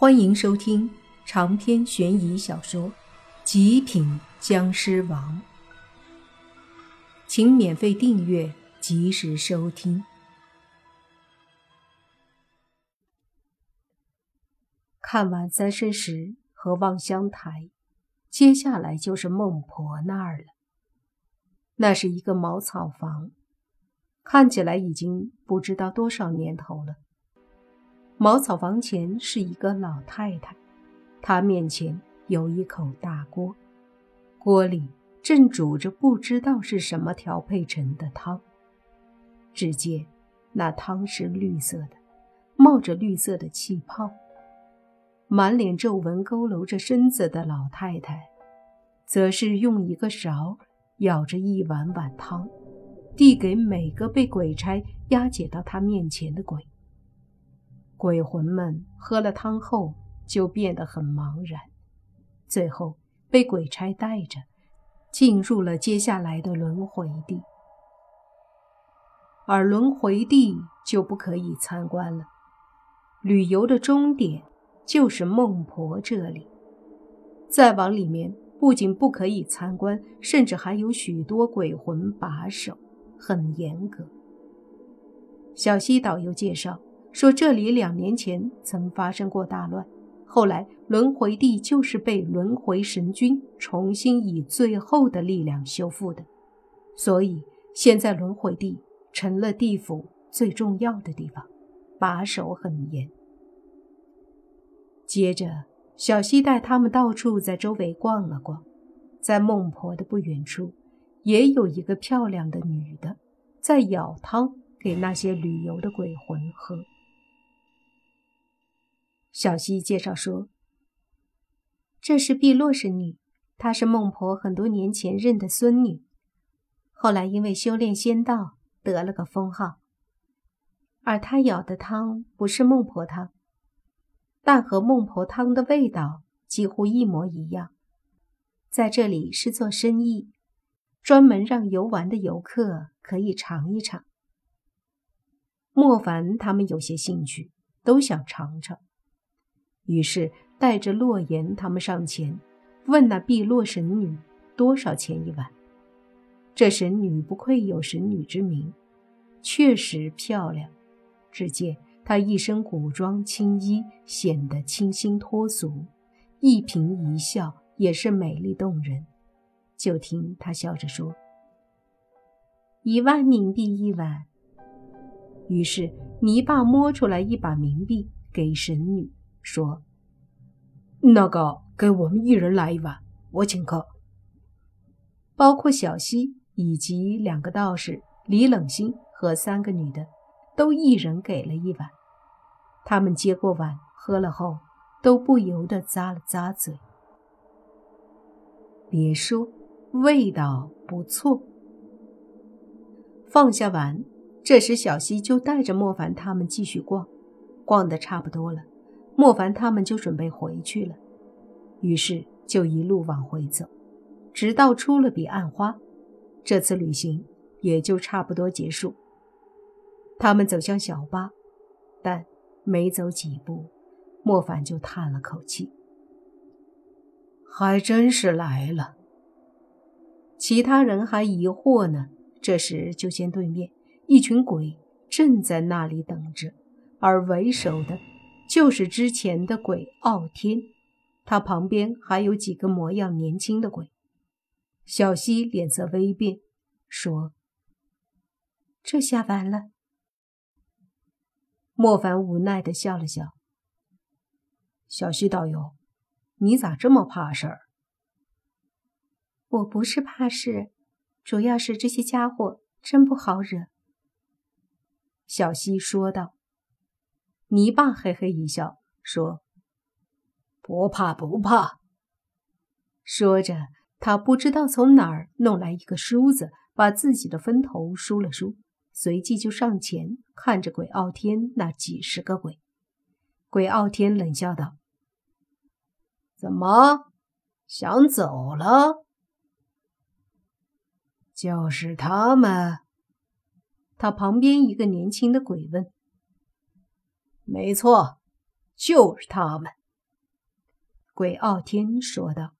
欢迎收听长篇悬疑小说《极品僵尸王》，请免费订阅，及时收听。看完三生石和望乡台，接下来就是孟婆那儿了。那是一个茅草房，看起来已经不知道多少年头了。茅草房前是一个老太太，她面前有一口大锅，锅里正煮着不知道是什么调配成的汤。只见那汤是绿色的，冒着绿色的气泡。满脸皱纹、佝偻着身子的老太太，则是用一个勺舀着一碗碗汤，递给每个被鬼差押解到她面前的鬼。鬼魂们喝了汤后就变得很茫然，最后被鬼差带着进入了接下来的轮回地，而轮回地就不可以参观了。旅游的终点就是孟婆这里，再往里面不仅不可以参观，甚至还有许多鬼魂把守，很严格。小西导游介绍。说这里两年前曾发生过大乱，后来轮回地就是被轮回神君重新以最后的力量修复的，所以现在轮回地成了地府最重要的地方，把守很严。接着，小西带他们到处在周围逛了逛，在孟婆的不远处，也有一个漂亮的女的在舀汤给那些旅游的鬼魂喝。小溪介绍说：“这是碧落神女，她是孟婆很多年前认的孙女，后来因为修炼仙道得了个封号。而她舀的汤不是孟婆汤，但和孟婆汤的味道几乎一模一样。在这里是做生意，专门让游玩的游客可以尝一尝。莫凡他们有些兴趣，都想尝尝。”于是带着洛言他们上前，问那碧落神女多少钱一碗。这神女不愧有神女之名，确实漂亮。只见她一身古装青衣，显得清新脱俗，一颦一笑也是美丽动人。就听她笑着说：“一万冥币一碗。”于是泥巴摸出来一把冥币给神女。说：“那个，给我们一人来一碗，我请客。包括小西以及两个道士李冷心和三个女的，都一人给了一碗。他们接过碗，喝了后，都不由得咂了咂嘴。别说，味道不错。放下碗，这时小西就带着莫凡他们继续逛，逛的差不多了。”莫凡他们就准备回去了，于是就一路往回走，直到出了彼岸花，这次旅行也就差不多结束。他们走向小巴，但没走几步，莫凡就叹了口气：“还真是来了。”其他人还疑惑呢，这时就见对面一群鬼正在那里等着，而为首的。就是之前的鬼傲天，他旁边还有几个模样年轻的鬼。小西脸色微变，说：“这下完了。”莫凡无奈的笑了笑：“小西导游，你咋这么怕事儿？”“我不是怕事，主要是这些家伙真不好惹。”小西说道。泥巴嘿嘿一笑，说：“不怕不怕。”说着，他不知道从哪儿弄来一个梳子，把自己的分头梳了梳，随即就上前看着鬼傲天那几十个鬼。鬼傲天冷笑道：“怎么想走了？”就是他们。他旁边一个年轻的鬼问。没错，就是他们。鬼傲天说道。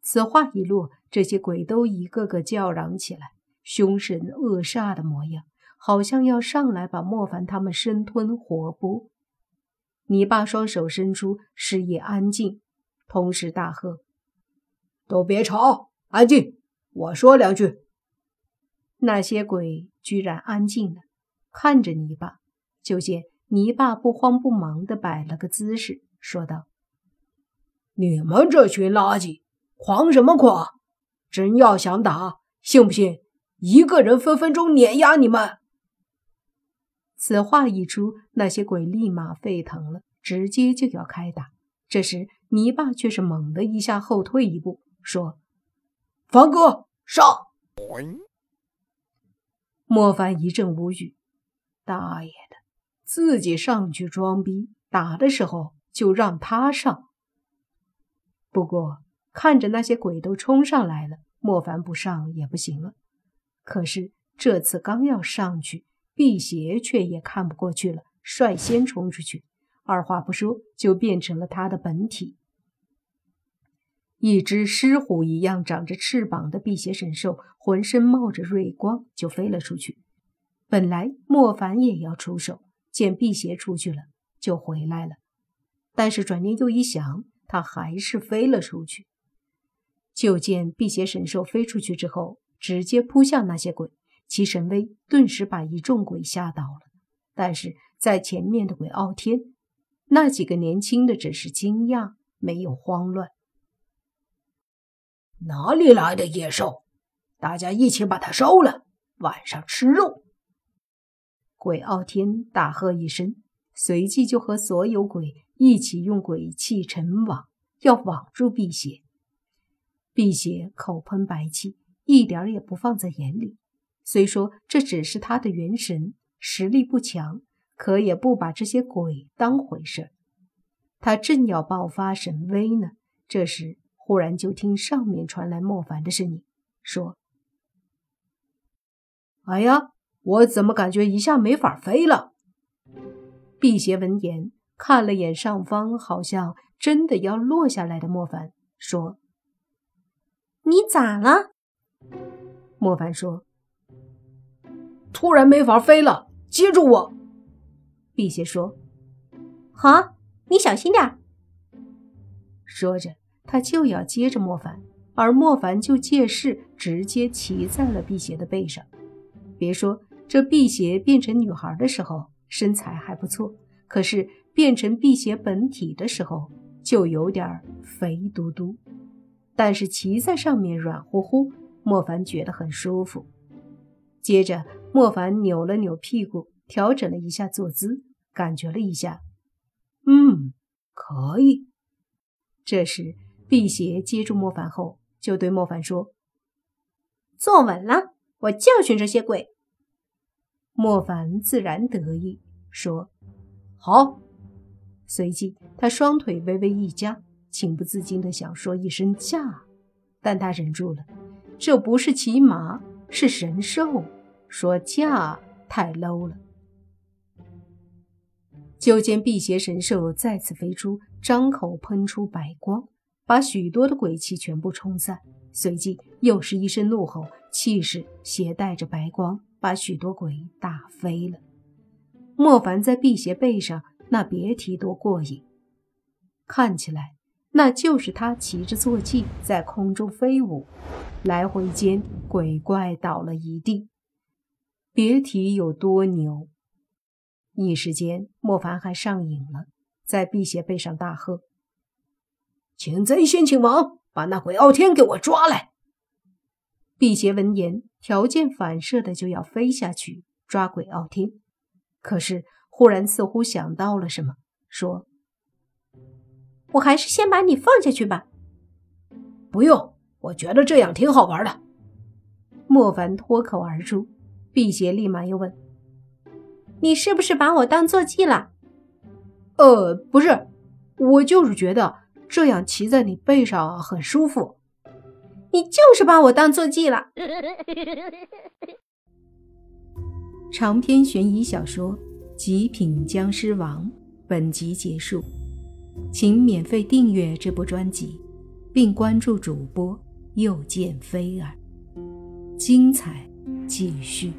此话一落，这些鬼都一个个叫嚷起来，凶神恶煞的模样，好像要上来把莫凡他们生吞活剥。泥巴双手伸出，示意安静，同时大喝：“都别吵，安静！我说两句。”那些鬼居然安静了，看着泥巴。就见泥巴不慌不忙地摆了个姿势，说道：“你们这群垃圾！”狂什么狂！真要想打，信不信一个人分分钟碾压你们？此话一出，那些鬼立马沸腾了，直接就要开打。这时，泥巴却是猛地一下后退一步，说：“凡哥，上！”莫凡一阵无语：“大爷的，自己上去装逼，打的时候就让他上。”不过。看着那些鬼都冲上来了，莫凡不上也不行了。可是这次刚要上去，辟邪却也看不过去了，率先冲出去，二话不说就变成了他的本体。一只狮虎一样长着翅膀的辟邪神兽，浑身冒着锐光，就飞了出去。本来莫凡也要出手，见辟邪出去了，就回来了。但是转念又一想，他还是飞了出去。就见辟邪神兽飞出去之后，直接扑向那些鬼，其神威顿时把一众鬼吓倒了。但是在前面的鬼傲天，那几个年轻的只是惊讶，没有慌乱。哪里来的野兽？大家一起把它收了，晚上吃肉！鬼傲天大喝一声，随即就和所有鬼一起用鬼气成网，要网住辟邪。辟邪口喷白气，一点也不放在眼里。虽说这只是他的元神，实力不强，可也不把这些鬼当回事。他正要爆发神威呢，这时忽然就听上面传来莫凡的声音，说：“哎呀，我怎么感觉一下没法飞了？”辟邪闻言看了眼上方，好像真的要落下来的莫凡，说。你咋了？莫凡说：“突然没法飞了，接住我。”辟邪说：“好，你小心点。”说着，他就要接着莫凡，而莫凡就借势直接骑在了辟邪的背上。别说这辟邪变成女孩的时候身材还不错，可是变成辟邪本体的时候就有点肥嘟嘟。但是骑在上面软乎乎，莫凡觉得很舒服。接着，莫凡扭了扭屁股，调整了一下坐姿，感觉了一下，嗯，可以。这时，辟邪接住莫凡后，就对莫凡说：“坐稳了，我教训这些鬼。”莫凡自然得意，说：“好。”随即，他双腿微微一夹。情不自禁的想说一声“驾”，但他忍住了。这不是骑马，是神兽，说“驾”太 low 了。就见辟邪神兽再次飞出，张口喷出白光，把许多的鬼气全部冲散。随即又是一声怒吼，气势携带着白光，把许多鬼打飞了。莫凡在辟邪背上，那别提多过瘾。看起来。那就是他骑着坐骑在空中飞舞，来回间鬼怪倒了一地，别提有多牛。一时间，莫凡还上瘾了，在辟邪背上大喝：“请贼先请王，把那鬼傲天给我抓来！”辟邪闻言，条件反射的就要飞下去抓鬼傲天，可是忽然似乎想到了什么，说。我还是先把你放下去吧。不用，我觉得这样挺好玩的。莫凡脱口而出，辟邪立马又问：“你是不是把我当坐骑了？”“呃，不是，我就是觉得这样骑在你背上很舒服。”“你就是把我当坐骑了。”长篇悬疑小说《极品僵尸王》本集结束。请免费订阅这部专辑，并关注主播又见菲儿，精彩继续。